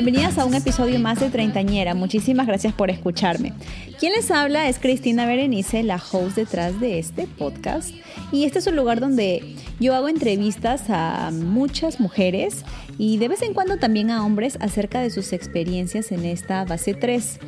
Bienvenidas a un episodio más de Treintañera. Muchísimas gracias por escucharme. Quien les habla es Cristina Berenice, la host detrás de este podcast. Y este es un lugar donde yo hago entrevistas a muchas mujeres y de vez en cuando también a hombres acerca de sus experiencias en esta base 3.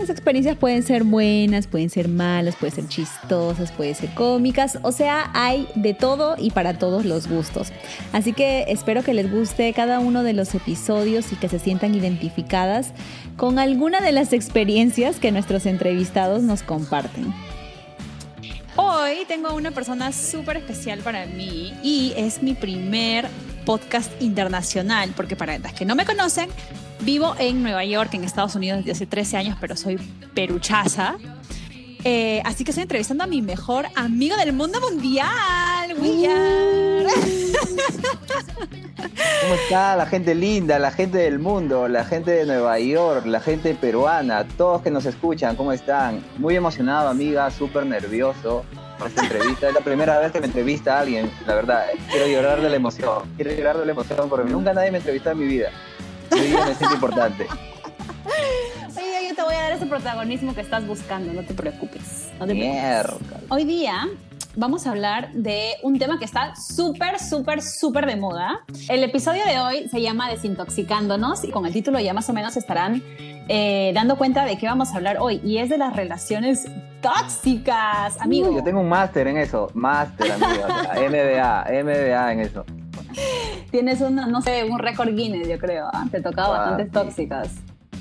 Las experiencias pueden ser buenas, pueden ser malas, pueden ser chistosas, pueden ser cómicas, o sea, hay de todo y para todos los gustos. Así que espero que les guste cada uno de los episodios y que se sientan identificadas con alguna de las experiencias que nuestros entrevistados nos comparten. Hoy tengo una persona súper especial para mí y es mi primer podcast internacional, porque para las que no me conocen, Vivo en Nueva York, en Estados Unidos, desde hace 13 años, pero soy peruchaza. Eh, así que estoy entrevistando a mi mejor amigo del mundo mundial, William. ¿Cómo está la gente linda, la gente del mundo, la gente de Nueva York, la gente peruana, todos que nos escuchan, ¿cómo están? Muy emocionado, amiga, súper nervioso por esta entrevista. Es la primera vez que me entrevista a alguien, la verdad. Quiero llorar de la emoción, quiero llorar de la emoción porque nunca nadie me entrevistó en mi vida me siento importante. Oye, yo te voy a dar ese protagonismo que estás buscando, no te preocupes. No Hoy día vamos a hablar de un tema que está súper, súper, súper de moda. El episodio de hoy se llama Desintoxicándonos y con el título ya más o menos estarán eh, dando cuenta de qué vamos a hablar hoy y es de las relaciones tóxicas, amigo. Yo tengo un máster en eso, máster, amigo. MBA, MBA en eso. Tienes un, no sé, un récord Guinness, yo creo. ¿ah? Te tocaba ah, bastantes tóxicas.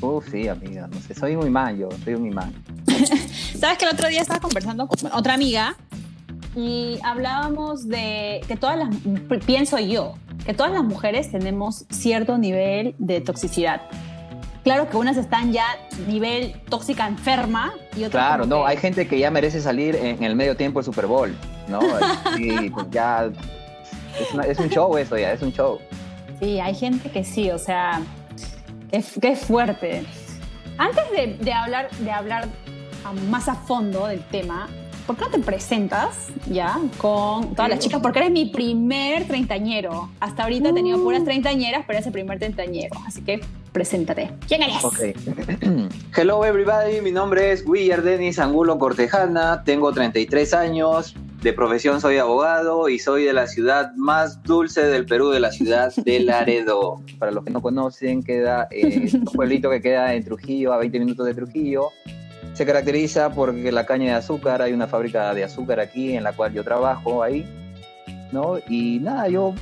Uf, sí, amiga, no sé, soy un imán yo, soy un imán. Sabes que el otro día estaba conversando con otra amiga y hablábamos de que todas las, pienso yo, que todas las mujeres tenemos cierto nivel de toxicidad. Claro que unas están ya nivel tóxica enferma y otras. Claro, no, hay gente que ya merece salir en el medio tiempo del Super Bowl, ¿no? y pues ya es, un show eso ya, es un show. Sí, hay gente que sí, o sea, que es fuerte. Antes de, hablar, de hablar más a fondo del tema, ¿por qué no te presentas ya con todas las chicas? Porque eres mi primer treintañero. Hasta ahorita he tenido uh. puras treintañeras, pero eres el primer treintañero. Así que preséntate. ¿Quién eres? Ok. Hello everybody, mi nombre es William Denis Angulo Cortejana, tengo 33 años, de profesión soy abogado y soy de la ciudad más dulce del Perú, de la ciudad de Laredo. Para los que no conocen, queda eh, un pueblito que queda en Trujillo, a 20 minutos de Trujillo. Se caracteriza porque la caña de azúcar, hay una fábrica de azúcar aquí en la cual yo trabajo ahí, ¿no? Y nada, yo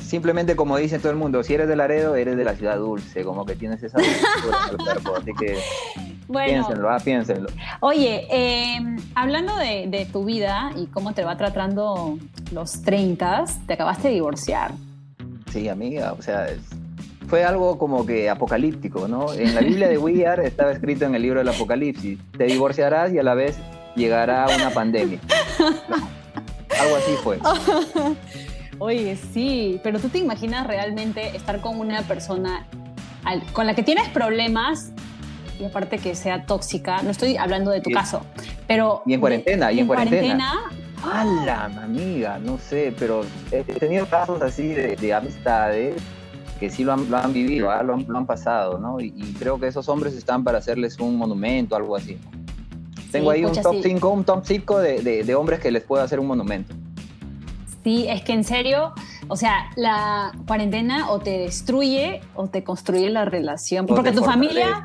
simplemente como dice todo el mundo, si eres de Laredo, eres de la ciudad dulce, como que tienes esa en el cuerpo, así que piénsenlo, ah, piénsenlo. Oye, em, hablando de, tu vida y cómo te va tratando los 30, te acabaste de divorciar. Sí, amiga, o sea, fue algo como que apocalíptico, ¿no? En la Biblia de Willard estaba escrito en el libro del Apocalipsis, te divorciarás y a la vez llegará una pandemia. algo así fue. Oye, sí, pero tú te imaginas realmente estar con una persona con la que tienes problemas y aparte que sea tóxica, no estoy hablando de tu caso, pero... Y en cuarentena, y en, cuarentena. ¡Hala, amiga! No sé, pero he tenido casos así de, amistades que sí lo han, vivido, ¿ah? lo, han, pasado, ¿no? Y, creo que esos hombres están para hacerles un monumento, algo así. Tengo ahí un top 5, un top 5 de, de hombres que les puedo hacer un monumento. Sí, es que en serio, o sea, la cuarentena o te destruye o te construye la relación. porque tu familia,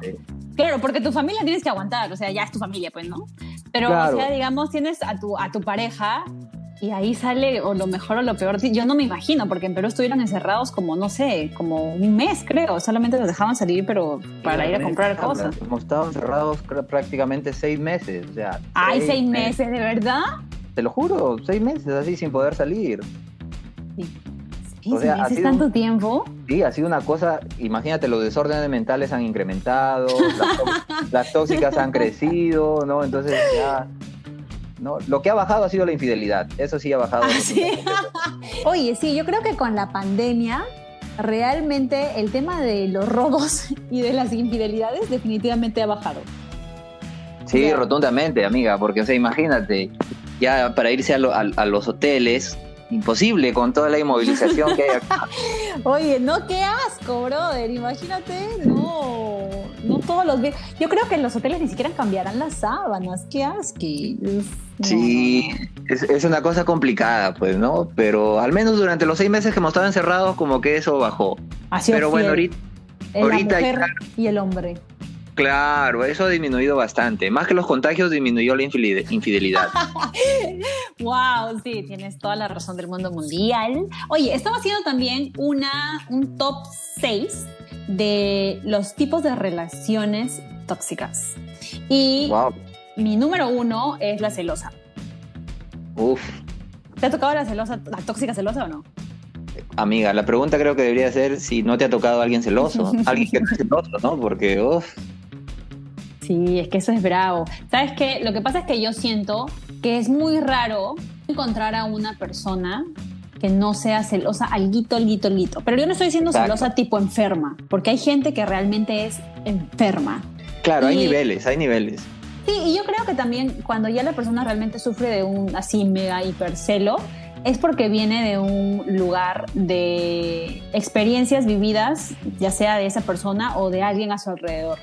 claro, porque tu familia tienes que aguantar, o sea, ya es tu familia, pues, ¿no? Pero, o sea, digamos, tienes a tu, a tu pareja y ahí sale o lo mejor o lo peor. Yo no me imagino, porque en Perú estuvieron encerrados como, no sé, como un mes, creo. Solamente los dejaban salir, pero para ir a comprar cosas. Hemos estado encerrados prácticamente seis meses. O sea, Ay, seis meses, ¿de verdad? Te lo juro, seis meses así sin poder salir. Sí. O sea, meses, tanto tiempo? Sí, ha sido una cosa, imagínate, los desórdenes mentales han incrementado, las, tóxicas han crecido, ¿no? Entonces ya... ¿no? Lo que ha bajado ha sido la infidelidad, eso sí ha bajado. Ah, Oye, sí, yo creo que con la pandemia realmente el tema de los robos y de las infidelidades definitivamente ha bajado. Sí, rotundamente, amiga, porque, o sea, imagínate, ya para irse a, los hoteles, imposible con toda la inmovilización que hay acá. Oye, no, qué asco, brother. Imagínate, no, no todos los días. Yo creo que en los hoteles ni siquiera cambiarán las sábanas. Qué asco. sí, es, es, una cosa complicada, pues, ¿no? Pero al menos durante los seis meses que hemos estado encerrados, como que eso bajó. Pero bueno, ahorita, ahorita y el hombre. Claro, eso ha disminuido bastante. Más que los contagios, disminuyó la infidelidad. wow, sí, tienes toda la razón del mundo mundial. Oye, estaba haciendo también una, un top 6 de los tipos de relaciones tóxicas. Y mi número uno es la celosa. Uf. ¿Te ha tocado la celosa, la tóxica celosa o no? Amiga, la pregunta creo que debería ser si no te ha tocado alguien celoso, alguien que no es celoso, ¿no? Porque, uff. Sí, es que eso es bravo. ¿Sabes qué? Lo que pasa es que yo siento que es muy raro encontrar a una persona que no sea celosa, alguito, alguito, alguito. Pero yo no estoy diciendo celosa tipo enferma, porque hay gente que realmente es enferma. Claro, hay niveles, hay niveles. Sí, y yo creo que también cuando ya la persona realmente sufre de un así mega hipercelo, es porque viene de un lugar de experiencias vividas, ya sea de esa persona o de alguien a su alrededor.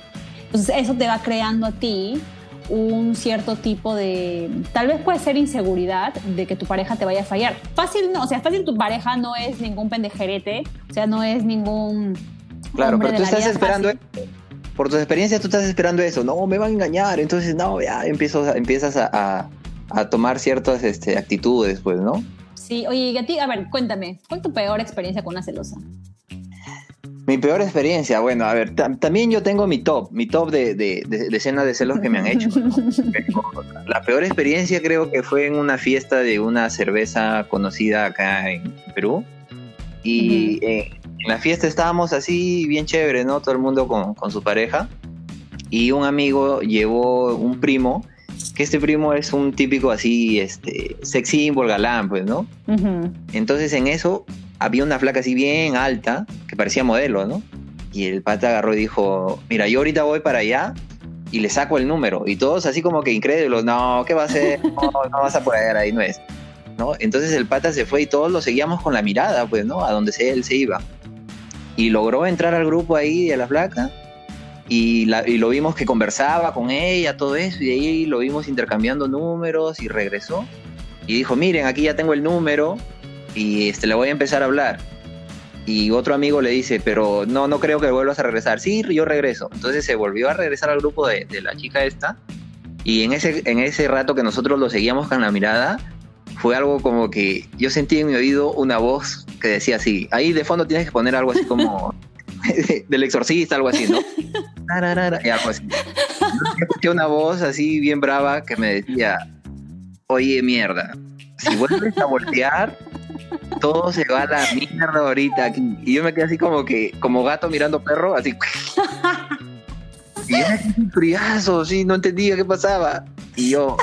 Entonces eso te va creando a ti un cierto tipo de, tal vez puede ser inseguridad de que tu pareja te vaya a fallar. Fácil no, o sea, fácil tu pareja no es ningún pendejerete, o sea, no es ningún... Claro, pero tú estás esperando... Por tus experiencias tú estás esperando eso, no, me van a engañar, entonces no, ya empiezas, empiezas a, a, tomar ciertas este, actitudes, pues, ¿no? Sí, oye, a ti, a ver, cuéntame, ¿cuál es tu peor experiencia con una celosa? Mi peor experiencia, bueno, a ver, también yo tengo mi top, mi top de, de, de, escenas de celos que me han hecho. la peor experiencia creo que fue en una fiesta de una cerveza conocida acá en Perú. Y eh, en la fiesta estábamos así, bien chévere, ¿no? Todo el mundo con, con su pareja. Y un amigo llevó un primo, que este primo es un típico así, este, sex symbol galán, pues, ¿no? Entonces en eso había una flaca así bien alta, que parecía modelo, ¿no? Y el pata agarró y dijo, mira, yo ahorita voy para allá y le saco el número. Y todos así como que incrédulos, no, ¿qué va a hacer? No, vas a poder, ahí no es. ¿No? Entonces el pata se fue y todos lo seguíamos con la mirada, pues, ¿no? A donde sea él se iba. Y logró entrar al grupo ahí de la flaca y, y, lo vimos que conversaba con ella, todo eso, y ahí lo vimos intercambiando números y regresó. Y dijo, miren, aquí ya tengo el número, y este, le voy a empezar a hablar. Y otro amigo le dice, pero no, no creo que vuelvas a regresar. Sí, yo regreso. Entonces se volvió a regresar al grupo de, de la chica esta. Y en ese, en ese rato que nosotros lo seguíamos con la mirada, fue algo como que yo sentí en mi oído una voz que decía así. Ahí de fondo tienes que poner algo así como del exorcista, algo así, ¿no? Y algo así. escuché una voz así bien brava que me decía, oye mierda, si vuelves a voltear, todo se va a la mierda ahorita aquí. Y yo me quedé así como que, como gato mirando perro, así. Y era un friazo, sí, no entendía qué pasaba. Y yo.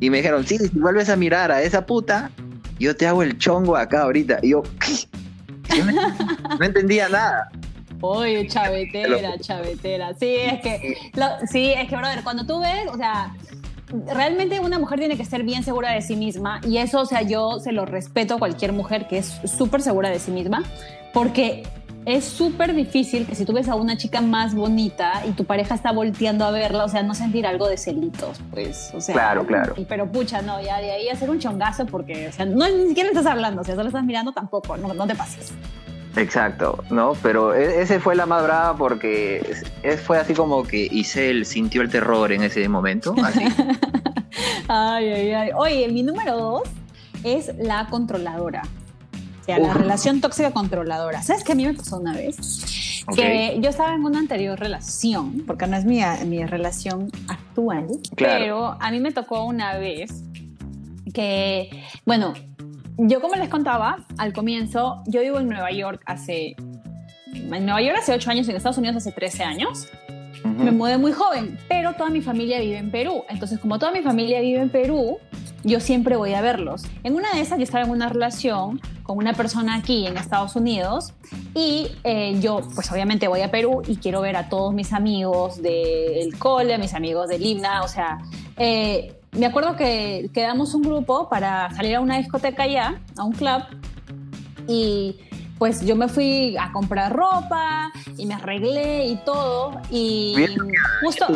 Y me dijeron, sí, si vuelves a mirar a esa puta, yo te hago el chongo acá ahorita. Y yo, ¿qué? no, entendía nada. Oye, chavetera, chavetera. Sí, es que, sí, es que, brother, cuando tú ves, o sea, realmente una mujer tiene que ser bien segura de sí misma y eso, o sea, yo se lo respeto a cualquier mujer que es súper segura de sí misma, porque es súper difícil que si tú ves a una chica más bonita y tu pareja está volteando a verla, o sea, no sentir algo de celitos, pues, o sea. Claro, claro. pero pucha, no, ya de ahí hacer un chongazo porque, o sea, no ni siquiera estás hablando, o sea, solo estás mirando tampoco, no, no te pases. Exacto, ¿no? Pero e, ese fue la más brava porque fue así como que Isel sintió el terror en ese momento. Así. ay, ay, ay. Oye, mi número dos es la controladora. O sea, la relación tóxica controladora. ¿Sabes qué a mí me pasó una vez? Que yo estaba en una anterior relación, porque no es mi, mi relación actual, pero a mí me tocó una vez que, bueno, yo como les contaba al comienzo, yo vivo en Nueva York hace... En Nueva York hace 8 años, en Estados Unidos hace 13 años. Me mudé muy joven, pero toda mi familia vive en Perú. Entonces, como toda mi familia vive en Perú, yo siempre voy a verlos. En una de esas yo estaba en una relación con una persona aquí en Estados Unidos y eh, yo pues obviamente voy a Perú y quiero ver a todos mis amigos del cole, a mis amigos del himna, o sea, eh, me acuerdo que quedamos un grupo para salir a una discoteca allá, a un club, y pues yo me fui a comprar ropa y me arreglé y todo. Y justo.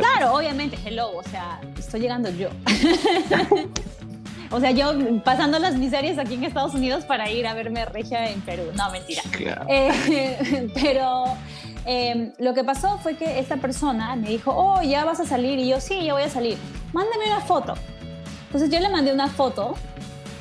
Claro, obviamente, hello, o sea, estoy llegando yo. o sea, yo pasando las miserias aquí en Estados Unidos para ir a verme regia en Perú. No, mentira. Eh, pero. Em, lo que pasó fue que esta persona me dijo, oh, ya vas a salir. Y yo, sí, ya voy a salir. Mándame una foto. Entonces yo le mandé una foto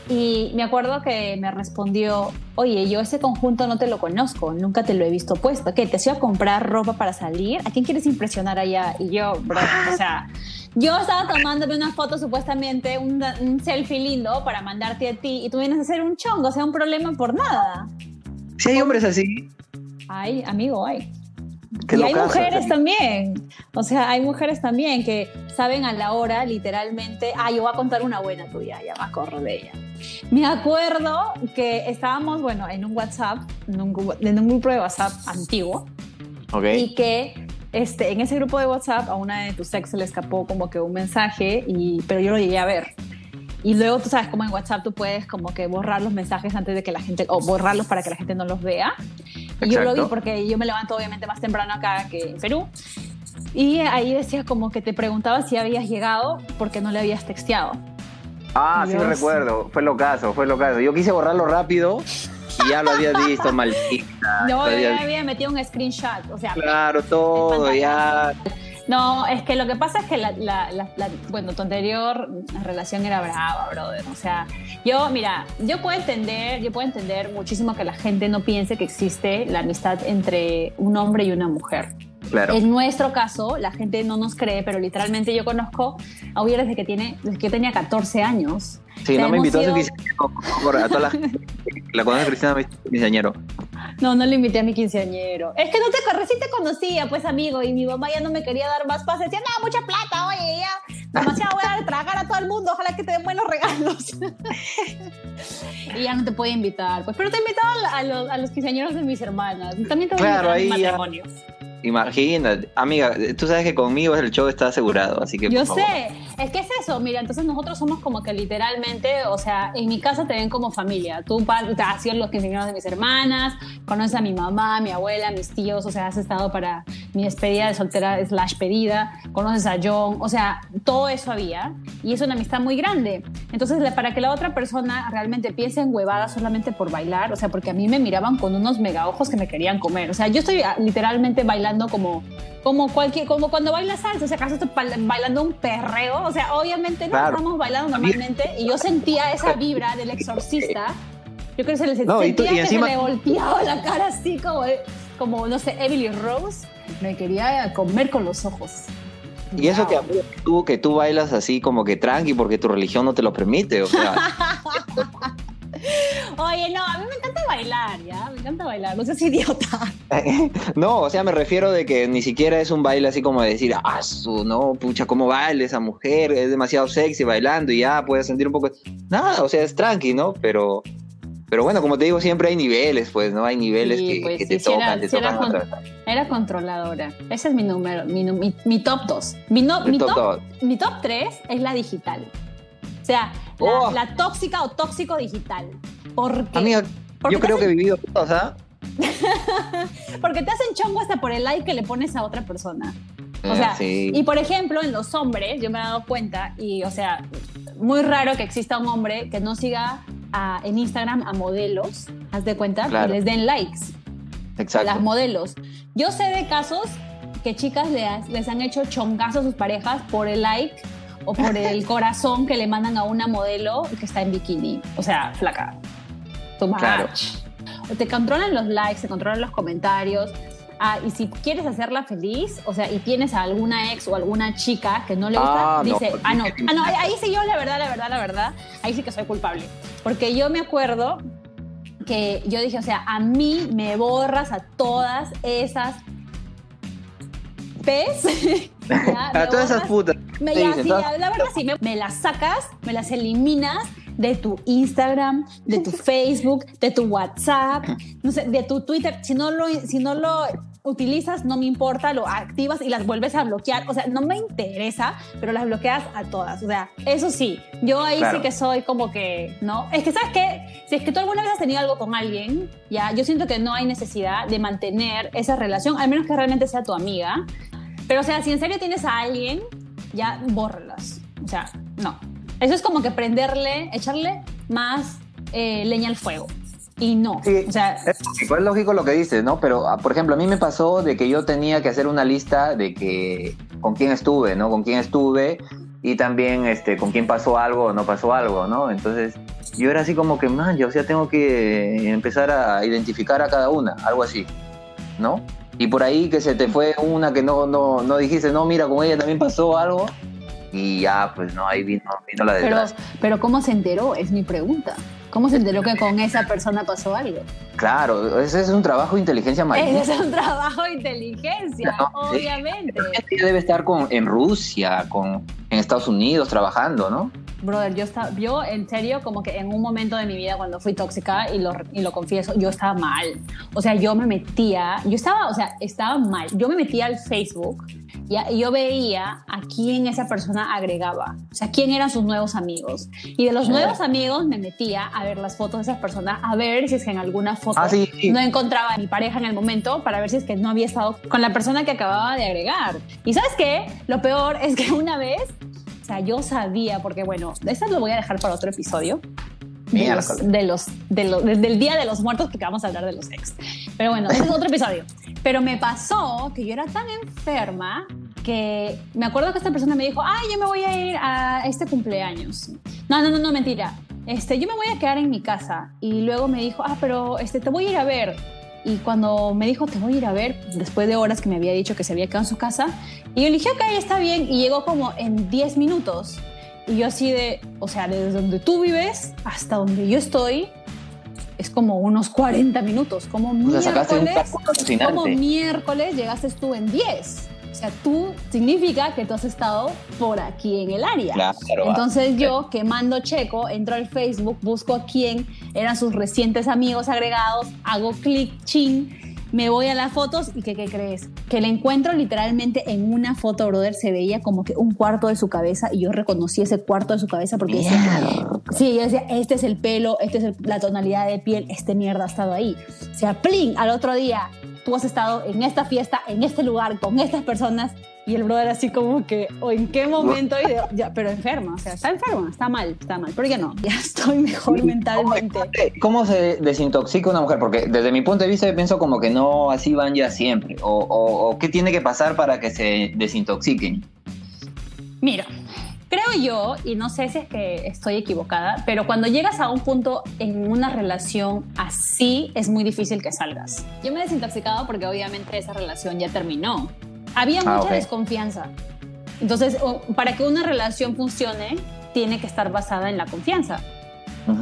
y me acuerdo que me respondió, oye, yo ese conjunto no te lo conozco, nunca te lo he visto puesto. ¿Qué? ¿Te has ido a comprar ropa para salir? ¿A quién quieres impresionar allá? Y yo, bro, o sea, yo estaba tomándome una foto supuestamente, un, selfie lindo para mandarte a ti y tú vienes a hacer un chongo, o sea, un problema por nada. Si hay hombres así. Ay, amigo, hay y hay mujeres también, o sea, hay mujeres también que saben a la hora, literalmente, ah, yo voy a contar una buena tuya, ya me acuerdo de ella. Me acuerdo que estábamos, bueno, en un WhatsApp, en un, grupo de WhatsApp antiguo, y que este, en ese grupo de WhatsApp a una de tus ex se le escapó como que un mensaje, y, pero yo lo llegué a ver. Y luego tú sabes como en WhatsApp tú puedes como que borrar los mensajes antes de que la gente, o borrarlos para que la gente no los vea. Y yo lo vi porque yo me levanto obviamente más temprano acá que en Perú. Y ahí decía como que te preguntaba si habías llegado porque no le habías texteado. Ah, sí recuerdo. Fue lo caso, fue lo caso. Yo quise borrarlo rápido y ya lo había visto, maldita. No, yo ya había metido un screenshot, o sea. Claro, todo, ya. No, es que lo que pasa es que la, bueno, tu anterior relación era brava, brother. O sea, yo, mira, yo puedo entender, yo puedo entender muchísimo que la gente no piense que existe la amistad entre un hombre y una mujer. Claro. En nuestro caso, la gente no nos cree, pero literalmente yo conozco a Uyer desde que tiene, desde que tenía 14 años. Sí, no me invitó a su quinceañero. A toda la la conoce Cristina, mi quinceañero. No, no le invité a mi quinceañero. Es que no te recién te conocía, pues amigo, y mi mamá ya no me quería dar más pases. Decía, no, mucha plata, oye, ya demasiado voy a tragar a todo el mundo, ojalá que te den buenos regalos. y ya no te puede invitar. Pues, pero te he invitado a los, a los quinceañeros de mis hermanas. También te voy claro, a invitar a matrimonios. Imagínate, amiga, tú sabes que conmigo el show está asegurado, así que. Yo sé, es que es eso, mira, entonces nosotros somos como que literalmente, o sea, en mi casa te ven como familia. Tú has sido los quinceañeros de mis hermanas, conoces a mi mamá, a mi abuela, a mis tíos, o sea, has estado para mi despedida de soltera slash pedida, conoces a John, o sea, todo eso había y es una amistad muy grande. Entonces, para que la otra persona realmente piense en huevada solamente por bailar, o sea, porque a mí me miraban con unos mega ojos que me querían comer, o sea, yo estoy ah, literalmente bailando como, como, cualquier, como cuando bailas salsa, o sea, acaso estoy bailando un perreo, o sea, obviamente no estamos bailando normalmente y yo sentía esa vibra del exorcista, yo creo que se le sentía que se le volteaba la cara así como, como, no sé, Emily Rose, me quería comer con los ojos. Y eso que tú, que tú bailas así como que tranqui porque tu religión no te lo permite, o sea. Oye, no, a mí me encanta bailar, ¿ya? Me encanta bailar, no seas idiota. no, o sea, me refiero de que ni siquiera es un baile así como de decir, ah, su, no, pucha, cómo baila esa mujer, es demasiado sexy bailando y ya puedes sentir un poco. Nada, o sea, es tranqui, ¿no? Pero. Pero bueno, como te digo, siempre hay niveles, pues, ¿no? Hay niveles que, pues, te tocan, te tocan. Era, controladora. Ese es mi número, mi, mi, top 2. Mi, mi, top, mi top 3 es la digital. O sea, Oh. La, tóxica o tóxico digital. Porque, Amiga, yo creo que he vivido todas, ¿ah? porque te hacen chongo hasta por el like que le pones a otra persona. O sea, y por ejemplo, en los hombres, yo me he dado cuenta, y o sea, muy raro que exista un hombre que no siga en Instagram a modelos, haz de cuenta, que les den likes. Exacto. Las modelos. Yo sé de casos que chicas les, les han hecho chongazos a sus parejas por el like o por el corazón que le mandan a una modelo que está en bikini. O sea, flaca. Too claro. Te controlan los likes, te controlan los comentarios. Ah, y si quieres hacerla feliz, o sea, y tienes a alguna ex o alguna chica que no le gusta, ah, dice, ah, no, ah, no, ahí sí yo, la verdad, la verdad, la verdad, ahí sí que soy culpable. Porque yo me acuerdo que yo dije, o sea, a mí me borras a todas esas pez. a todas esas putas. Me, la verdad sí, me, las sacas, me las eliminas de tu Instagram, de tu Facebook, de tu WhatsApp, no sé, de tu Twitter. Si no lo, si no lo utilizas, no me importa, lo activas y las vuelves a bloquear. O sea, no me interesa, pero las bloqueas a todas. O sea, eso sí, yo ahí sí que soy como que, ¿no? Es que, ¿sabes qué? Si es que tú alguna vez has tenido algo con alguien, ya, yo siento que no hay necesidad de mantener esa relación, al menos que realmente sea tu amiga. Pero, o sea, si en serio tienes a alguien, ya bórralas. O sea, no. Eso es como que prenderle, echarle más eh, leña al fuego y no. Sí, o sea, es lógico, lo que dices, ¿no? Pero, ah, por ejemplo, a mí me pasó de que yo tenía que hacer una lista de que con quién estuve, ¿no? Con quién estuve y también este, con quién pasó algo o no pasó algo, ¿no? Entonces, yo era así como que, man, yo o sea, tengo que empezar a identificar a cada una, algo así, ¿no? Y por ahí que se te fue una que no, no, no dijiste, no, mira, con ella también pasó algo. Y ya, pues no, ahí vino, vino la desgracia. Pero, pero ¿cómo se enteró? Es mi pregunta. ¿Cómo se enteró que con esa persona pasó algo? Claro, ese es un trabajo de inteligencia marítima. Ese es un trabajo de inteligencia, obviamente. Debe estar con, en Rusia, con, en Estados Unidos trabajando, ¿no? Brother, yo, estaba, yo en serio, como que en un momento de mi vida cuando fui tóxica, y lo, y lo confieso, yo estaba mal. O sea, yo me metía, yo estaba, o sea, estaba mal. Yo me metía al Facebook y yo veía a quién esa persona agregaba, o sea, quién eran sus nuevos amigos. Y de los nuevos amigos me metía a ver las fotos de esas personas, a ver si es que en alguna foto ah, no encontraba a mi pareja en el momento, para ver si es que no había estado con la persona que acababa de agregar. Y sabes qué? Lo peor es que una vez, sea, yo sabía, porque bueno, eso lo voy a dejar para otro episodio. De los, de los, de del Día de los Muertos, porque vamos a hablar de los ex. Pero bueno, ese es otro episodio. Pero me pasó que yo era tan enferma que me acuerdo que esta persona me dijo, ay, yo me voy a ir a este cumpleaños. No, no, no, no, mentira. Este, yo me voy a quedar en mi casa. Y luego me dijo, ah, pero este, te voy a ir a ver. Y cuando me dijo, te voy a ir a ver, después de horas que me había dicho que se había quedado en su casa, y yo le dije, ok, está bien. Y llegó como en 10 minutos. Y yo así de, o sea, desde donde tú vives hasta donde yo estoy, es como unos 40 minutos. Como miércoles, como miércoles llegaste tú en 10. Sea, tú significa que tú has estado por aquí en el área. Claro, Entonces yo, que mando checo, entro al Facebook, busco a quién eran sus recientes amigos agregados, hago clic, chin, me voy a las fotos y ¿qué, ¿qué crees? Que le encuentro literalmente en una foto, brother, se veía como que un cuarto de su cabeza y yo reconocí ese cuarto de su cabeza porque decía, sí, yo decía, este es el pelo, esta es la tonalidad de piel, este mierda ha estado ahí. O sea, plin, al otro día, tú has estado en esta fiesta, en este lugar, con estas personas y el brother así como que, o en qué momento, ya, pero enferma, o sea, está enferma, está mal, está mal. ¿Por qué no? Ya estoy mejor mentalmente. ¿Cómo se desintoxica una mujer? Porque desde mi punto de vista yo pienso como que no así van ya siempre. O, o, qué tiene que pasar para que se desintoxiquen? Mira, creo yo, y no sé si es que estoy equivocada, pero cuando llegas a un punto en una relación así, es muy difícil que salgas. Yo me he desintoxicado porque obviamente esa relación ya terminó. Había ah, mucha desconfianza. Entonces, para que una relación funcione, tiene que estar basada en la confianza.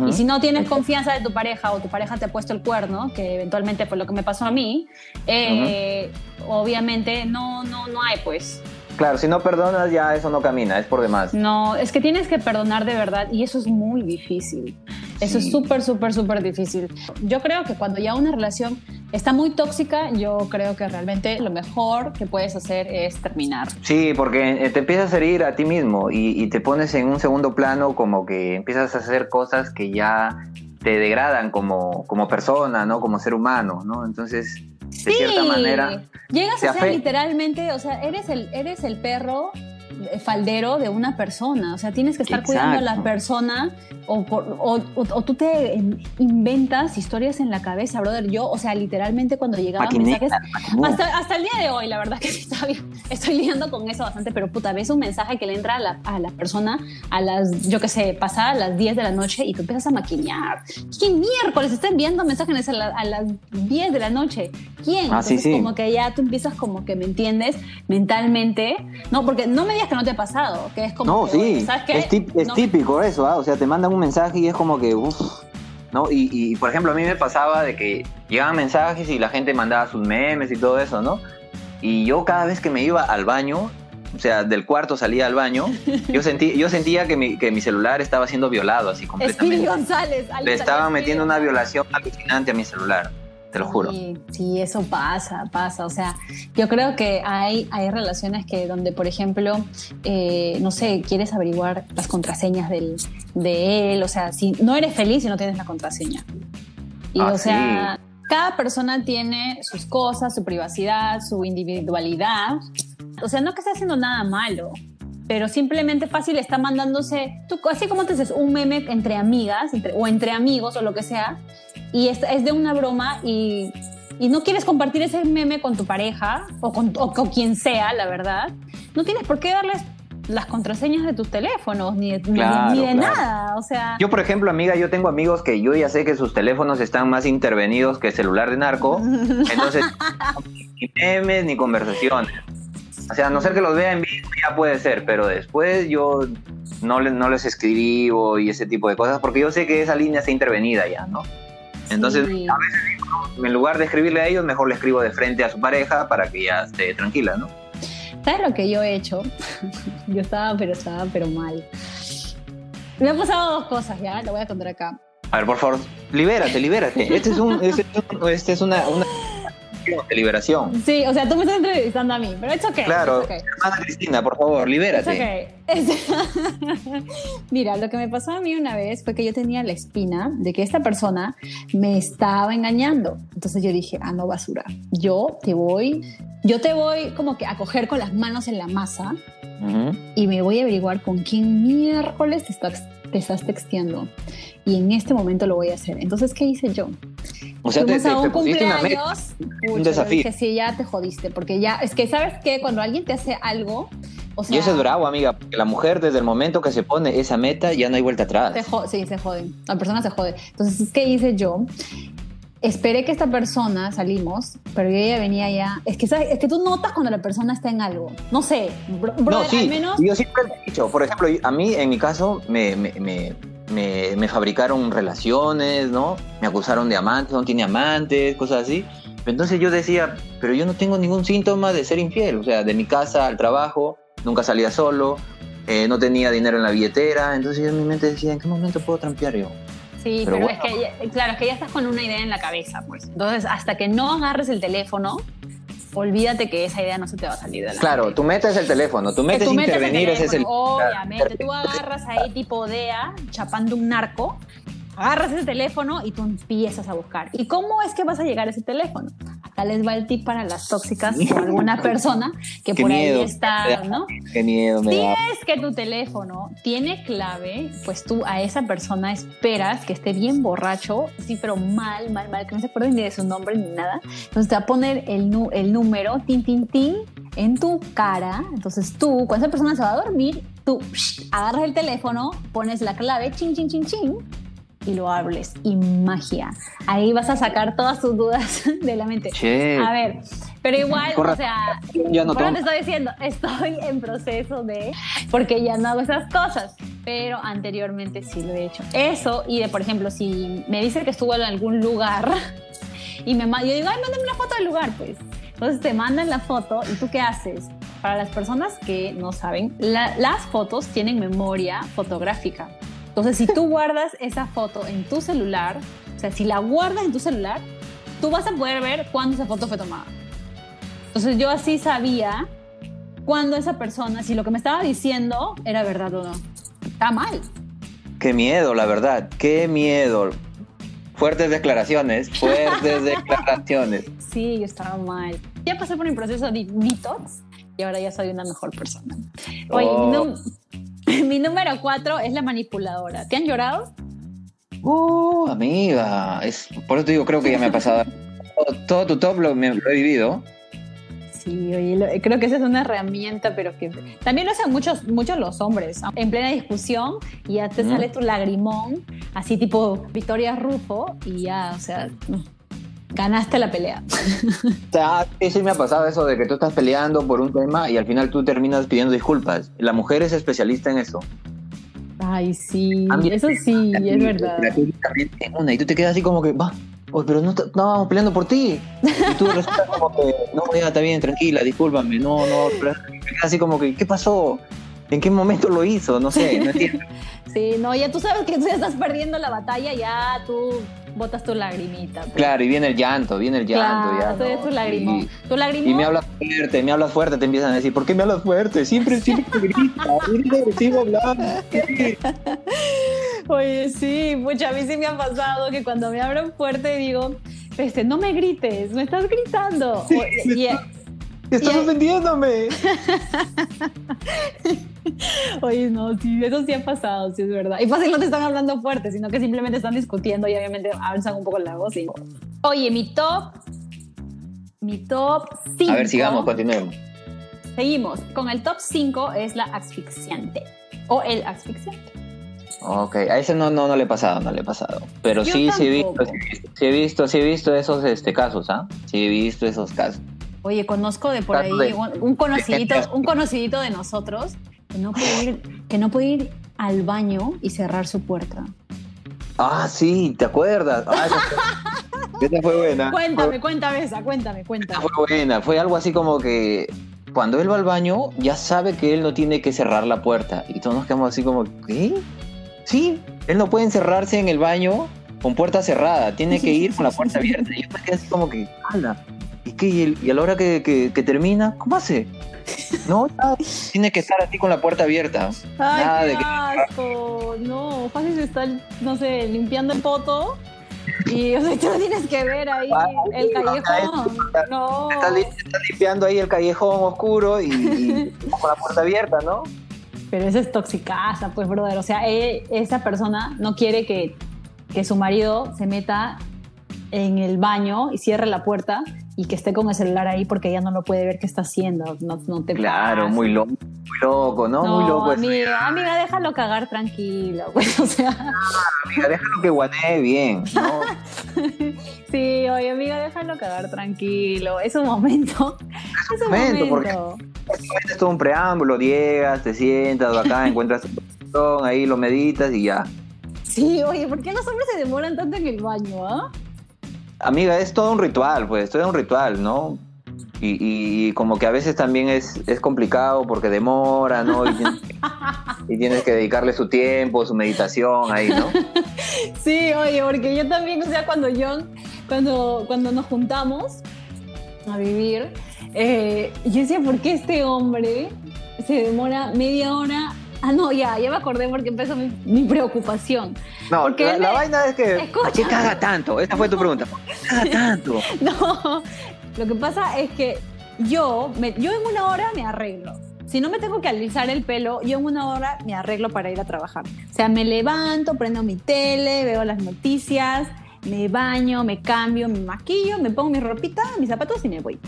Y si no tienes confianza de tu pareja o tu pareja te ha puesto el cuerno, que eventualmente fue lo que me pasó a mí, eh, obviamente no, no, no hay pues. Claro, si no perdonas ya eso no camina, es por demás. No, es que tienes que perdonar de verdad y eso es muy difícil. Eso es súper, súper, súper difícil. Yo creo que cuando ya una relación está muy tóxica, yo creo que realmente lo mejor que puedes hacer es terminar. Sí, porque eh, te empiezas a herir a ti mismo y, te pones en un segundo plano como que empiezas a hacer cosas que ya te degradan como, como persona, ¿no? Como ser humano, ¿no? Entonces, de cierta manera... Llegas a ser literalmente, o sea, eres el, eres el perro faldero de una persona. O sea, tienes que estar cuidando a la persona o, o, tú te inventas historias en la cabeza, brother. Yo, o sea, literalmente cuando llegaban mensajes, hasta, hasta, el día de hoy, la verdad que estoy lidiando con eso bastante, pero puta, ves un mensaje que le entra a la, a la persona a las, yo qué sé, pasada las 10 de la noche y tú empiezas a maquinear. ¿Quién miércoles está enviando mensajes a, las 10 de la noche? ¿Quién? Ah, Entonces, como que ya tú empiezas como que me entiendes mentalmente, ¿no? Porque no me digas que no te ha pasado, que es como... No, sí, es, típico eso, ¿ah? o sea, te mandan un mensaje y es como que, uff, ¿no? Y, por ejemplo, a mí me pasaba de que llegaban mensajes y la gente mandaba sus memes y todo eso, ¿no? Y yo cada vez que me iba al baño, o sea, del cuarto salía al baño, yo, sentí, yo sentía que mi, que mi celular estaba siendo violado así completamente. González, Le estaban metiendo una violación alucinante a mi celular. Te lo juro. Sí, sí, eso pasa, pasa. O sea, yo creo que hay, hay relaciones que donde, por ejemplo, eh, no sé, quieres averiguar las contraseñas del, de él. O sea, si no eres feliz si no tienes la contraseña. Y Ah, o sea, cada persona tiene sus cosas, su privacidad, su individualidad. O sea, no que esté haciendo nada malo, pero simplemente fácil está mandándose, tú, así como te dices, un meme entre amigas entre- o entre amigos o lo que sea, y es, es de una broma y, y no quieres compartir ese meme con tu pareja o con, o con quien sea, la verdad, no tienes por qué darles las contraseñas de tus teléfonos ni de, ni- Claro, ni de claro. nada. O sea, Yo, por ejemplo, amiga, yo tengo amigos que yo ya sé que sus teléfonos están más intervenidos que el celular de narco. Entonces, ni memes ni conversaciones. O sea, a no ser que los vea en vivo, ya puede ser, pero después yo no, le- no les escribo y ese tipo de cosas porque yo sé que esa línea está intervenida ya, ¿no? Entonces, sí. a veces, en lugar de escribirle a ellos, mejor le escribo de frente a su pareja para que ya esté tranquila, ¿no? ¿Sabes lo que yo he hecho? yo estaba, pero estaba, pero mal. Me han pasado dos cosas, ya, lo voy a contar acá. A ver, por favor, libérate, libérate. Este es un, este es, un- este es una, una de liberación. Sí, o sea, tú me estás entrevistando a mí, pero es ok. Claro, okay. hermana Cristina, por favor, libérate. It's okay. Mira, lo que me pasó a mí una vez fue que yo tenía la espina de que esta persona me estaba engañando. Entonces yo dije, ah, no, basura. Yo te voy, yo te voy como que a coger con las manos en la masa y me voy a averiguar con quién miércoles te estás, te estás texteando. Y en este momento lo voy a hacer. Entonces, ¿qué hice yo? O sea, te, Fuimos te- a te un una meta. cumpleaños. pucha, un desafío. Dije, sí, ya te jodiste, porque ya, es que, ¿sabes qué? Cuando alguien te hace algo, o sea, Y eso es bravo, amiga, porque la mujer desde el momento que se pone esa meta ya no hay vuelta atrás. se sí, se joden. La persona se jode. Entonces, ¿qué hice yo? Esperé que esta persona salimos, pero ya venía ya. Es que, ¿sabes? Es que tú notas cuando la persona está en algo. No sé, bro, no, sí, al menos. yo siempre lo he dicho. Por ejemplo, a mí, en mi caso, me, me, me, me- me fabricaron relaciones, ¿no? Me acusaron de amantes, no tiene amantes, cosas así. Entonces yo decía, pero yo no tengo ningún síntoma de ser infiel. O sea, de mi casa al trabajo, nunca salía solo, eh, no tenía dinero en la billetera. Entonces yo en mi mente decía, ¿en qué momento puedo trampear yo? Sí, Pero pero, bueno. es que, claro, es que ya estás con una idea en la cabeza, pues. Entonces, hasta que no agarres el teléfono, olvídate que esa idea no se te va a salir de la Claro, tu meta es el teléfono, tu meta es tú metes el intervenir, ese es el... Obviamente, tú agarras ahí tipo DEA, chapando un narco, agarras ese teléfono y tú empiezas a buscar. ¿Y cómo es que vas a llegar a ese teléfono? Acá les va el tip para las tóxicas o alguna persona que Qué por miedo. ahí está, ¿no? Qué miedo me Si da. es que tu teléfono tiene clave, pues tú a esa persona esperas que esté bien borracho, sí, pero mal, mal, mal, que no se acuerde ni de su nombre ni nada. Entonces te va a poner el, el número, tin, tin, tin, en tu cara. Entonces tú, cuando esa persona se va a dormir, tú psh, agarras el teléfono, pones la clave, chin, chin, chin, chin, y lo hables. Y magia. Ahí vas a sacar todas tus dudas de la mente. Che, A ver, pero igual, Corre- o sea, ya no te estoy diciendo, estoy en proceso de, porque ya no hago esas cosas, pero anteriormente sí lo he hecho. Eso, y de, por ejemplo, si me dice que estuvo en algún lugar y me yo digo, ay, mándame una foto del lugar, pues. Entonces te mandan la foto y tú qué haces? Para las personas que no saben, la- las fotos tienen memoria fotográfica. Entonces, si tú guardas esa foto en tu celular, o sea, si la guardas en tu celular, tú vas a poder ver cuándo esa foto fue tomada. Entonces yo así sabía cuándo esa persona, si lo que me estaba diciendo era verdad o no. Está mal. qué miedo, la verdad, qué miedo. Fuertes declaraciones, fuertes declaraciones. Sí, yo estaba mal. Ya pasé por mi proceso de detox y ahora ya soy una mejor persona. Oye, Oh. num- mi número cuatro es la manipuladora. ¿Te han llorado? Uh, amiga, es, por eso te digo, creo que ya me ha pasado. Todo, todo tu top lo, me- lo he vivido. Sí, oye, lo- creo que esa es una herramienta, pero que también lo hacen muchos, muchos los hombres. En plena discusión y ya te Ujú. sale tu lagrimón, así tipo Victoria Rufo, y ya, o sea, ganaste la pelea. O sea, sí, me ha pasado eso de que tú estás peleando por un tema y al final tú terminas pidiendo disculpas. La mujer es especialista en eso. Ay, sí, mí- eso sí, es verdad. Una, y tú te quedas así como que, va, oye, pero no est- estábamos peleando por ti. Y tú resultas como que, no, ya está bien, tranquila, discúlpame, no, no, pero así como que, ¿qué pasó? ¿En qué momento lo hizo? No sé, no entiendo. Sí, no, ya tú sabes que tú ya estás perdiendo la batalla, ya tú botas tu lagrimita. pues. Claro, y viene el llanto, viene el llanto. Claro, ya, ¿no? tu lagrimón. Y- Tu lagrimón. Y me hablas fuerte, me hablas fuerte, te empiezan a decir, ¿por qué me hablas fuerte? Siempre, siempre te grita, eres agresivo hablando. Oye, sí, pucha, a mí sí me ha pasado que cuando me hablan fuerte digo, este, no me grites, me estás gritando. Sí, O- me y- Estás Y- ofendiéndome. Oye, no, sí, eso sí ha pasado, sí es verdad. Y fácil no te están hablando fuerte, sino que simplemente están discutiendo y obviamente alzan un poco la voz. y- Oye, mi top, mi top 5. A ver, sigamos, continuemos. Seguimos. Con el top 5 es la asfixiante. O el asfixiante. Ok, a ese no, no, no le he pasado, no le he pasado. Pero Yo sí, sí he visto, tampoco. sí he visto, sí he visto, sí he visto esos este, casos, ¿ah? Sí he visto esos casos. Oye, conozco de por ahí un, un conocidito, de- un conocidito de nosotros que no puede ir, que no puede ir al baño y cerrar su puerta. Ah, sí, ¿te acuerdas? Ah, esa, fue, esa buena. Cuéntame, cuéntame esa, cuéntame, Esa cuéntame. fue buena. Fue algo así como que cuando él va al baño, ya sabe que él no tiene que cerrar la puerta. Y todos nos quedamos así como, ¿qué? Sí, él no puede encerrarse en el baño con puerta cerrada. Tiene que ir con la puerta abierta. Y yo me quedé así como que, ¡hala! ¿Y qué? ¿Y, el- y a la hora que, que- que termina, cómo hace? No, tiene que estar así con la puerta abierta. Ay, Nada qué de que- asco. No, fácil se está, no sé, limpiando el poto. Y o sea, tú tienes que ver ahí Ay, el o sea, callejón. No. Está, está limpiando ahí el callejón oscuro y, y con la puerta abierta, ¿no? Pero eso es toxicaza, pues, brother. O sea, él- esa persona no quiere que, que su marido se meta en el baño y cierre la puerta y que esté con el celular ahí porque ella no lo puede ver qué está haciendo. No, no te Claro, pases. muy loco, muy loco, ¿no? muy loco. eso. amiga, amiga, déjalo cagar tranquilo. Pues, o sea, Amiga, déjalo que guanee bien, ¿no? sí, oye, amiga, déjalo cagar tranquilo. Es un momento. Es un momento, momento. porque- Es todo un preámbulo, llegas, te sientas acá, encuentras tu posición, ahí lo meditas y ya. Sí, oye, ¿por qué los hombres se demoran tanto en el baño, ah? Amiga, es todo un ritual, pues, todo un ritual, ¿no? Y, y como que a veces también es, es complicado porque demora, ¿no? Y tienes, y tienes que dedicarle su tiempo, su meditación ahí, ¿no? Sí, oye, porque yo también, o sea, cuando yo, cuando, cuando nos juntamos a vivir, eh, yo decía, ¿por qué este hombre se demora media hora? Ah, no, ya, ya me acordé porque empezó mi, mi preocupación. No, Porque la, me- vaina es que... Escucha. ¿Por qué caga tanto? Esa fue tu pregunta. ¿Por qué caga tanto? No, lo que pasa es que yo, me- yo en una hora me arreglo. Si no me tengo que alisar el pelo, yo en una hora me arreglo para ir a trabajar. O sea, me levanto, prendo mi tele, veo las noticias, me baño, me cambio, me maquillo, me pongo mi ropita, mis zapatos y me voy.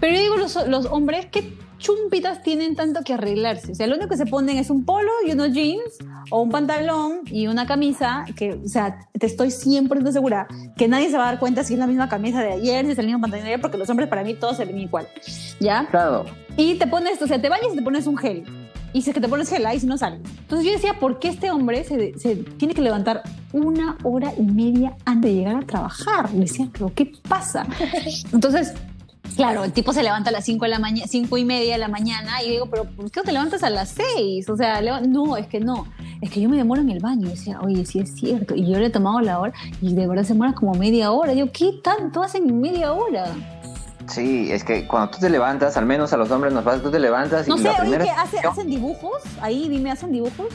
Pero yo digo, los, los hombres, ¿qué chumpitas tienen tanto que arreglarse? O sea, lo único que se ponen es un polo y unos jeans o un pantalón y una camisa que, o sea, te estoy 100% segura que nadie se va a dar cuenta si es la misma camisa de ayer, si es el mismo pantalón de ayer, porque los hombres para mí todos se ven igual, ¿ya? Claro. Y te pones, o sea, te bañas y te pones un gel. Y si es que te pones gel ahí, si no sale. Entonces yo decía, ¿por qué este hombre se, se tiene que levantar una hora y media antes de llegar a trabajar? Le decía, ¿pero qué pasa? Entonces, claro, el tipo se levanta a las 5 de la mañana, cinco y media de la mañana y yo digo, ¿pero por qué no te levantas a las 6? O sea, no, es que no. Es que yo me demoro en el baño. Y decía, oye, sí es cierto. Y yo le he tomado la hora y de verdad se demora como media hora. Yo, ¿qué tanto hacen en media hora? Sí, es que cuando tú te levantas, al menos a los hombres nos pasa, tú te levantas y No sé, la oye, primera... ¿qué hace, hacen dibujos? Ahí, dime, ¿hacen dibujos?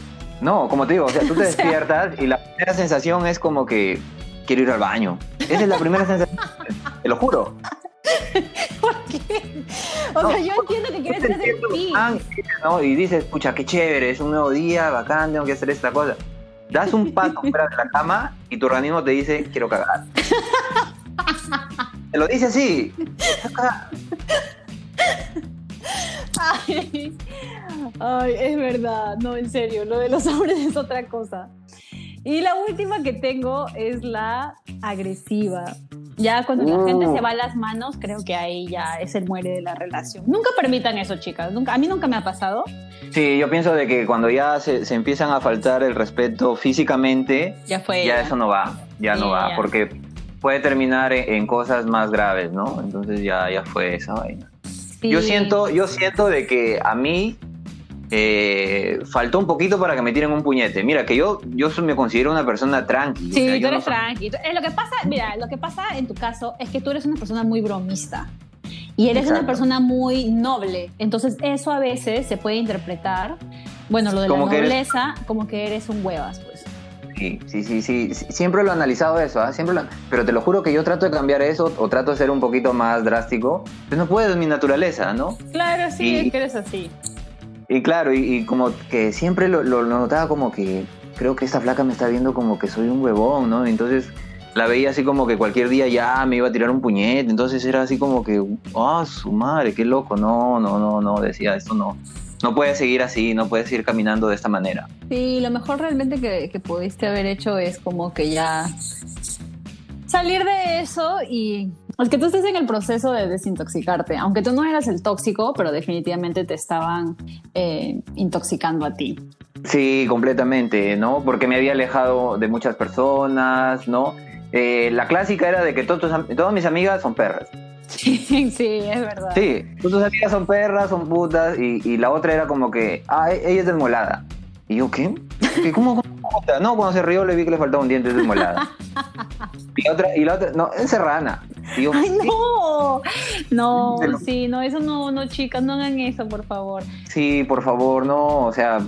No, como te digo, o sea, tú te despiertas y la primera sensación es como que quiero ir al baño. Esa es la primera sensación, te lo juro. O No, sea, yo entiendo que quieres hacer pis. ah, ¿no? Y dices, pucha, qué chévere, es un nuevo día, bacán, tengo que hacer esta cosa. Das un paso fuera de la cama y tu organismo te dice, quiero cagar. Te lo dice así. ay, es verdad, no, en serio, lo de los hombres es otra cosa. Y la última que tengo es la agresiva. Ya cuando la gente se va a las manos, creo que ahí ya es el muere de la relación. Nunca permitan eso, chicas. Nunca, a mí nunca me ha pasado. Sí, yo pienso de que cuando ya se, se empiezan a faltar el respeto físicamente, Ya fue. ya eso no va, ya no Sí, va, ya. porque puede terminar en, en cosas más graves, ¿no? Entonces ya, ya fue esa vaina. Sí. Yo siento, yo siento de que a mí eh, faltó un poquito para que me tiren un puñete. Mira, que yo, yo me considero una persona tranqui. Sí, tú eres tranqui. Eh, lo que pasa, mira, lo que pasa en tu caso es que tú eres una persona muy bromista. Y eres una persona muy noble. Entonces, eso a veces se puede interpretar, bueno, lo de la nobleza, como que eres un huevas, pues. Sí, sí, sí, sí, siempre lo he analizado eso, ¿ah? siempre pero te lo juro que yo trato de cambiar eso o trato de ser un poquito más drástico, pero no puedo, es mi naturaleza, ¿no? Claro, sí, es que eres así. Y claro, y, como que siempre lo, lo, notaba como que creo que esta flaca me está viendo como que soy un huevón, ¿no? Entonces la veía así como que cualquier día ya me iba a tirar un puñete, entonces era así como que, ah, su madre, qué loco, no, no, no, no, decía, esto no, no puedes seguir así, no puedes seguir caminando de esta manera. Sí, lo mejor realmente que pudiste haber hecho es como que ya salir de eso y es que tú estés en el proceso de desintoxicarte, aunque tú no eras el tóxico, pero definitivamente te estaban eh, intoxicando a ti. Sí, completamente, ¿no? Porque me había alejado de muchas personas, ¿no? Eh, la clásica era de que todas mis amigas son perras. Sí, sí, es verdad. Sí, tus amigas son perras, son putas, y, la otra era como que, ah, e-, ella es desmolada. Y yo, ¿qué? ¿Cómo, cómo, No, cuando se rió le vi que le faltaba un diente, es desmolada. y, otra, y la otra, no, es serrana. Ay, no, no, sí, no, eso no, no, chicas, no hagan eso, por favor. Sí, por favor, no, o sea,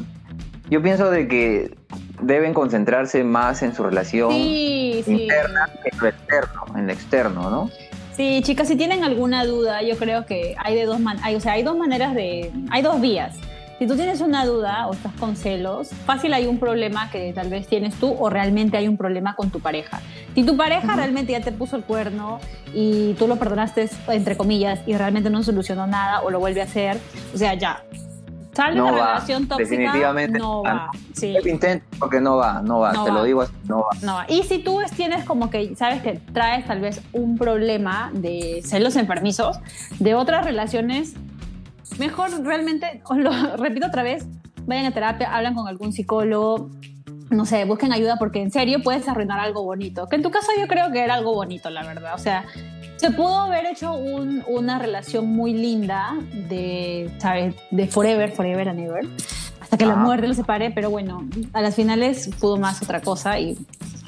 yo pienso de que deben concentrarse más en su relación interna que en lo externo, en lo externo, ¿no? Sí, chicas, si tienen alguna duda, yo creo que hay de dos man hay, o sea, hay dos maneras de, hay dos vías. Si tú tienes una duda o estás con celos, fácil hay un problema que tal vez tienes tú o realmente hay un problema con tu pareja. Si tu pareja realmente ya te puso el cuerno y tú lo perdonaste, entre comillas, y realmente no solucionó nada o lo vuelve a hacer, o sea, ya, Sal de la relación tóxica, definitivamente no va. Sí. intento porque no va, no va, te lo digo así, no va. No va. Y si tú tienes como que, sabes que traes tal vez un problema de celos enfermizos, de otras relaciones, mejor realmente, os lo repito otra vez, vayan a terapia, hablan con algún psicólogo, no sé, busquen ayuda porque en serio puedes arruinar algo bonito. Que en tu caso yo creo que era algo bonito, la verdad. O sea, se pudo haber hecho una relación muy linda de, ¿sabes? De forever, forever and ever. Hasta que la muerte lo separe, pero bueno, a las finales pudo más otra cosa y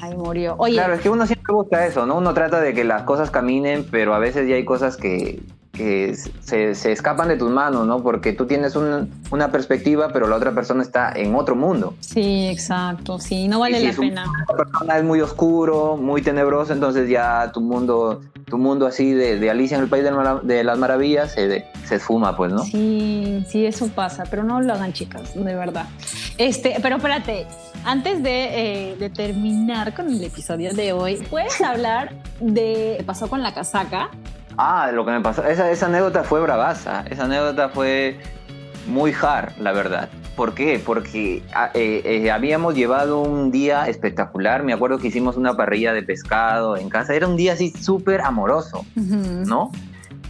ahí murió. Oye, claro, es que uno siempre busca eso, ¿no? Uno trata de que las cosas caminen, pero a veces ya hay cosas que, que se, se, escapan de tus manos, ¿no? Porque tú tienes una perspectiva, pero la otra persona está en otro mundo. Sí, exacto, sí, no vale la pena. La persona es muy oscuro, muy tenebroso, entonces ya tu mundo, tu mundo así de, de Alicia en el País de, las Maravillas se, se esfuma, pues, ¿no? Sí, sí, eso pasa, pero no lo hagan, chicas, de verdad. Este, pero espérate, antes de, eh, de terminar con el episodio de hoy, ¿puedes hablar de qué pasó con la casaca? Ah, lo que me pasó. Esa, esa anécdota fue bravaza. Esa anécdota fue muy hard, la verdad. ¿Por qué? Porque ah, eh, eh, habíamos llevado un día espectacular. Me acuerdo que hicimos una parrilla de pescado en casa. Era un día así súper amoroso, ¿no?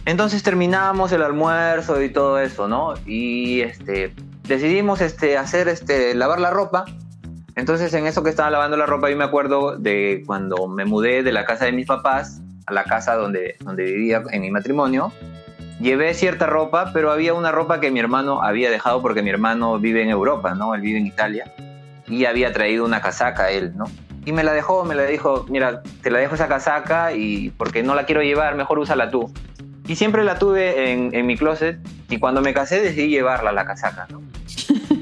Entonces terminamos el almuerzo y todo eso, ¿no? Y este, decidimos este, hacer, este, lavar la ropa. Entonces en eso que estaba lavando la ropa, yo me acuerdo de cuando me mudé de la casa de mis papás a la casa donde, donde vivía en mi matrimonio, llevé cierta ropa, pero había una ropa que mi hermano había dejado porque mi hermano vive en Europa, ¿no? Él vive en Italia y había traído una casaca él, ¿no? Y me la dejó, me la dijo, mira, te la dejo esa casaca y porque no la quiero llevar, mejor úsala tú. Y siempre la tuve en, en mi closet y cuando me casé decidí llevarla la casaca.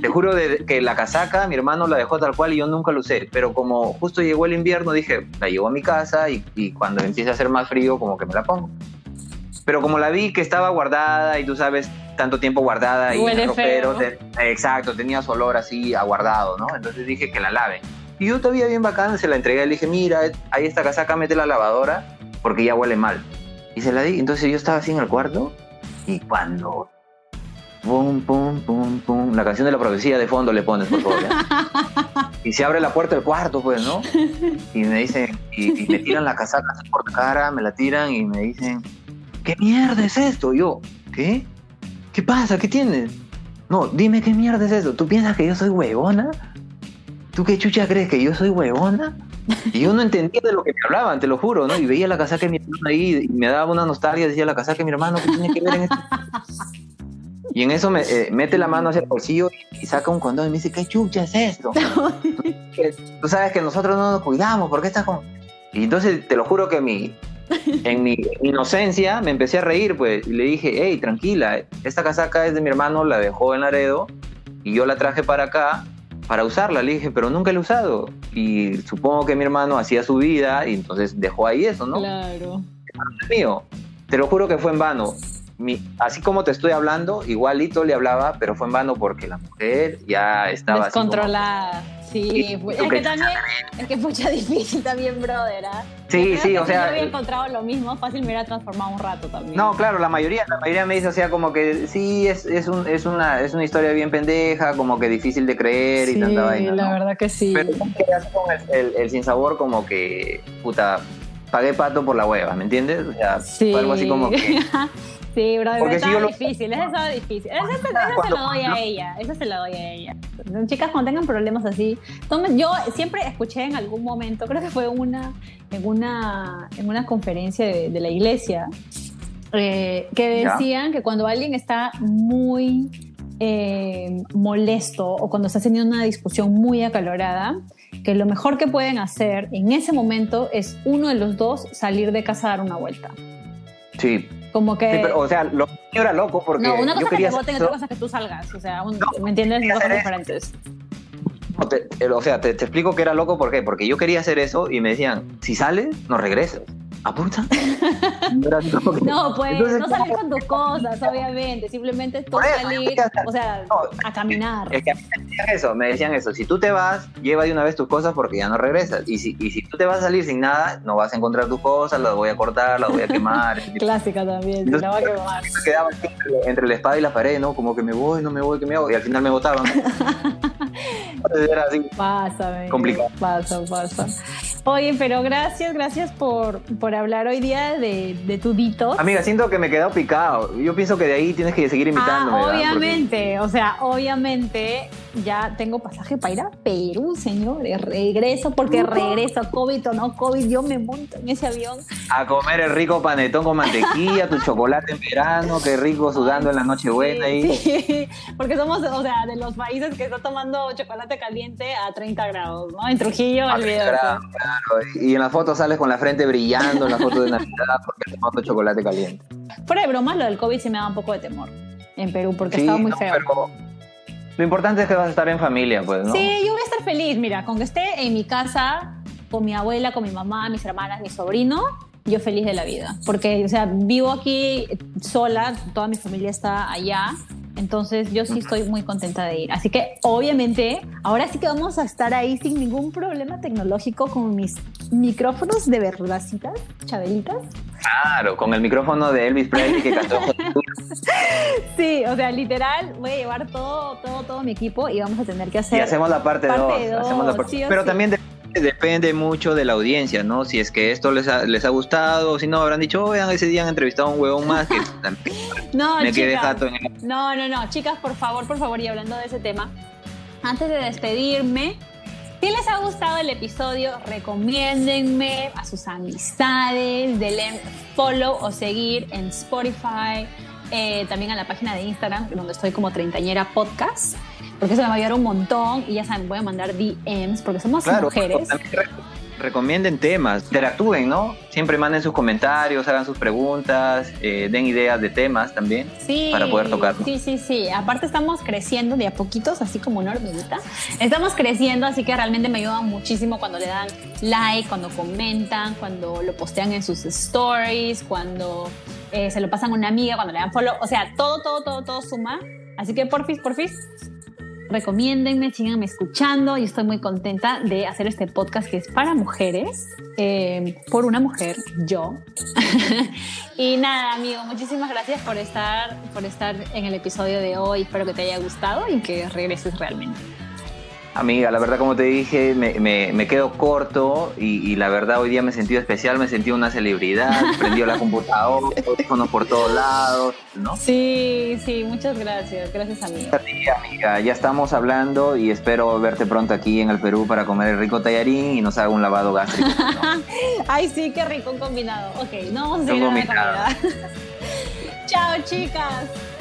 Te juro de que la casaca mi hermano la dejó tal cual y yo nunca la usé, pero como justo llegó el invierno dije, la llevo a mi casa y, y cuando empiece a hacer más frío como que me la pongo. Pero como la vi que estaba guardada y tú sabes, tanto tiempo guardada y el ropero, exacto, tenía su olor así aguardado, ¿no? Entonces dije que la lave. Y yo todavía bien bacán se la entregué, le dije, mira, ahí esta casaca, mete la lavadora porque ya huele mal. Y se la di, entonces yo estaba así en el cuarto y cuando pum, pum, pum, pum. La canción de la profecía de fondo le pones, por favor. y se abre la puerta del cuarto, pues, ¿no? Y me dicen, y, me tiran la casaca por la cara, me la tiran y me dicen, ¿qué mierda es esto? yo, ¿qué? ¿Qué pasa? ¿Qué tienes? No, dime qué mierda es esto. ¿Tú piensas que yo soy huevona? ¿Tú qué chucha crees que yo soy huevona? Y yo no entendía de lo que me hablaban, te lo juro, ¿no? Y veía la casaca de mi hermano ahí y me daba una nostalgia, decía la casaca de mi hermano, ¿qué tiene que ver en esto? Y en eso me, eh, mete la mano hacia el bolsillo y saca un condón y me dice, ¿qué chucha es esto? Tú sabes que nosotros no nos cuidamos, ¿por qué estás con...? Y entonces te lo juro que mi, en mi inocencia me empecé a reír, pues, y le dije, hey, tranquila, esta casaca es de mi hermano, la dejó en Laredo, y yo la traje para acá para usarla. Le dije, pero nunca la he usado. Y supongo que mi hermano hacía su vida y entonces dejó ahí eso, ¿no? Claro. Mío, te lo juro que fue en vano. Mi, así como te estoy hablando, igualito le hablaba, pero fue en vano porque la mujer ya estaba descontrolada. Sí, es que también, es que es mucha difícil también, brother. ¿ah? Sí, sí, o sea. Yo había encontrado lo mismo, fácil me hubiera transformado un rato también. No, claro, la mayoría, la mayoría me dice, o sea, como que sí, es, es, un, es, una, es una historia bien pendeja, como que difícil de creer y tanta vaina. la verdad que sí. Pero con el, el, sinsabor, como que, puta, pagué pato por la hueva, ¿me entiendes? O sea, fue algo así como que. Sí, bro, Porque si yo difícil, eso estaba difícil. Eso, se lo doy a ella, eso se lo doy a ella. Chicas, cuando tengan problemas así, tomen, yo siempre escuché en algún momento, creo que fue una, en, una, en una conferencia de, la iglesia, eh, que decían que cuando alguien está muy eh, molesto o cuando está teniendo una discusión muy acalorada, que lo mejor que pueden hacer en ese momento es uno de los dos salir de casa a dar una vuelta. Sí, como que... o sea, lo mío era loco porque No, una cosa yo quería que te voten, otra cosa que tú salgas. O sea, ¿me entiendes? Dos cosas diferentes. o sea, te, te, explico que era loco, ¿por qué? Porque yo quería hacer eso y me decían, si sales, no regresas apunta. no, pues no salir con tus cosas, obviamente. Simplemente tú salir, o sea, a caminar. Es que a mí me decían eso, me decían eso. Si tú te vas, lleva de una vez tus cosas porque ya no regresas. Y si, y si tú te vas a salir sin nada, no vas a encontrar tus cosas, las voy a cortar, las voy a quemar. Clásica también, la voy a quemar. Quedaba entre, entre, la espada y la pared, ¿no? Como que me voy, no me voy, que me hago. Y al final me botaban. Era así. Pasa, complicado. Pasa, pasa. Oye, pero gracias, gracias por, por hablar hoy día de, de tu Amiga, siento que me he quedado picado. Yo pienso que de ahí tienes que seguir invitándome. Ah, obviamente, o sea, obviamente ya tengo pasaje para ir a Perú, señores. Regreso porque regreso, COVID o no COVID, yo me monto en ese avión. A comer el rico panetón con mantequilla, tu chocolate en verano, qué rico sudando en la noche buena. Sí, porque somos, o sea, de los países que está tomando chocolate caliente a 30 grados, ¿no? En Trujillo, olvídate. Claro, Y en la foto sales con la frente brillando en la foto de Navidad porque tomando chocolate caliente. Fuera de bromas, lo del COVID sí me da un poco de temor en Perú porque estaba muy feo. Lo importante es que vas a estar en familia, pues, ¿no? Sí, yo voy a estar feliz. Mira, con que esté en mi casa, con mi abuela, con mi mamá, mis hermanas, mi sobrino, yo feliz de la vida. Porque, o sea, vivo aquí sola, toda mi familia está allá. Entonces yo sí estoy muy contenta de ir. Así que obviamente ahora sí que vamos a estar ahí sin ningún problema tecnológico con mis micrófonos de verdadcitas, chabelitas. Claro, con el micrófono de Elvis Presley que cantó. sí, o sea, literal, voy a llevar todo, todo, todo mi equipo y vamos a tener que hacer. Y hacemos la parte 2. Pero también depende mucho de la audiencia, ¿no? Si es que esto les ha, les ha gustado, si no, habrán dicho, oh, vean, ese día han entrevistado a un huevón más que no, me quedé jato en el... No, no, no, chicas, por favor, por favor, y hablando de ese tema, antes de despedirme, si les ha gustado el episodio, recomiéndenme a sus amistades, denle follow o seguir en Spotify, eh, también a la página de Instagram, donde estoy como Treintañera Podcast, porque eso me va a ayudar un montón y ya saben, voy a mandar DMs porque somos mujeres recomienden temas, interactúen, ¿no? Siempre manden sus comentarios, hagan sus preguntas, eh, den ideas de temas también sí, para poder tocar. Sí, sí, sí. Aparte estamos creciendo de a poquitos, así como una hormiguita. Estamos creciendo, así que realmente me ayuda muchísimo cuando le dan like, cuando comentan, cuando lo postean en sus stories, cuando eh, se lo pasan a una amiga, cuando le dan follow. O sea, todo, todo, todo, todo suma. Así que porfis, porfis, recomiéndenme, síganme escuchando. y estoy muy contenta de hacer este podcast que es para mujeres, eh, por una mujer, yo. y nada, amigo, muchísimas gracias por estar, por estar en el episodio de hoy. Espero que te haya gustado y que regreses realmente. Amiga, la verdad como te dije, me, me, quedo corto y, la verdad hoy día me he sentido especial, me sentí una celebridad, prendió la computadora, teléfonos por todos lados, ¿no? Sí, sí, muchas gracias, gracias amiga. Sí, amiga, ya estamos hablando y espero verte pronto aquí en el Perú para comer el rico tallarín y nos haga un lavado gástrico. Ay, sí, qué rico un combinado. Ok, no vamos a a la Chao, chicas.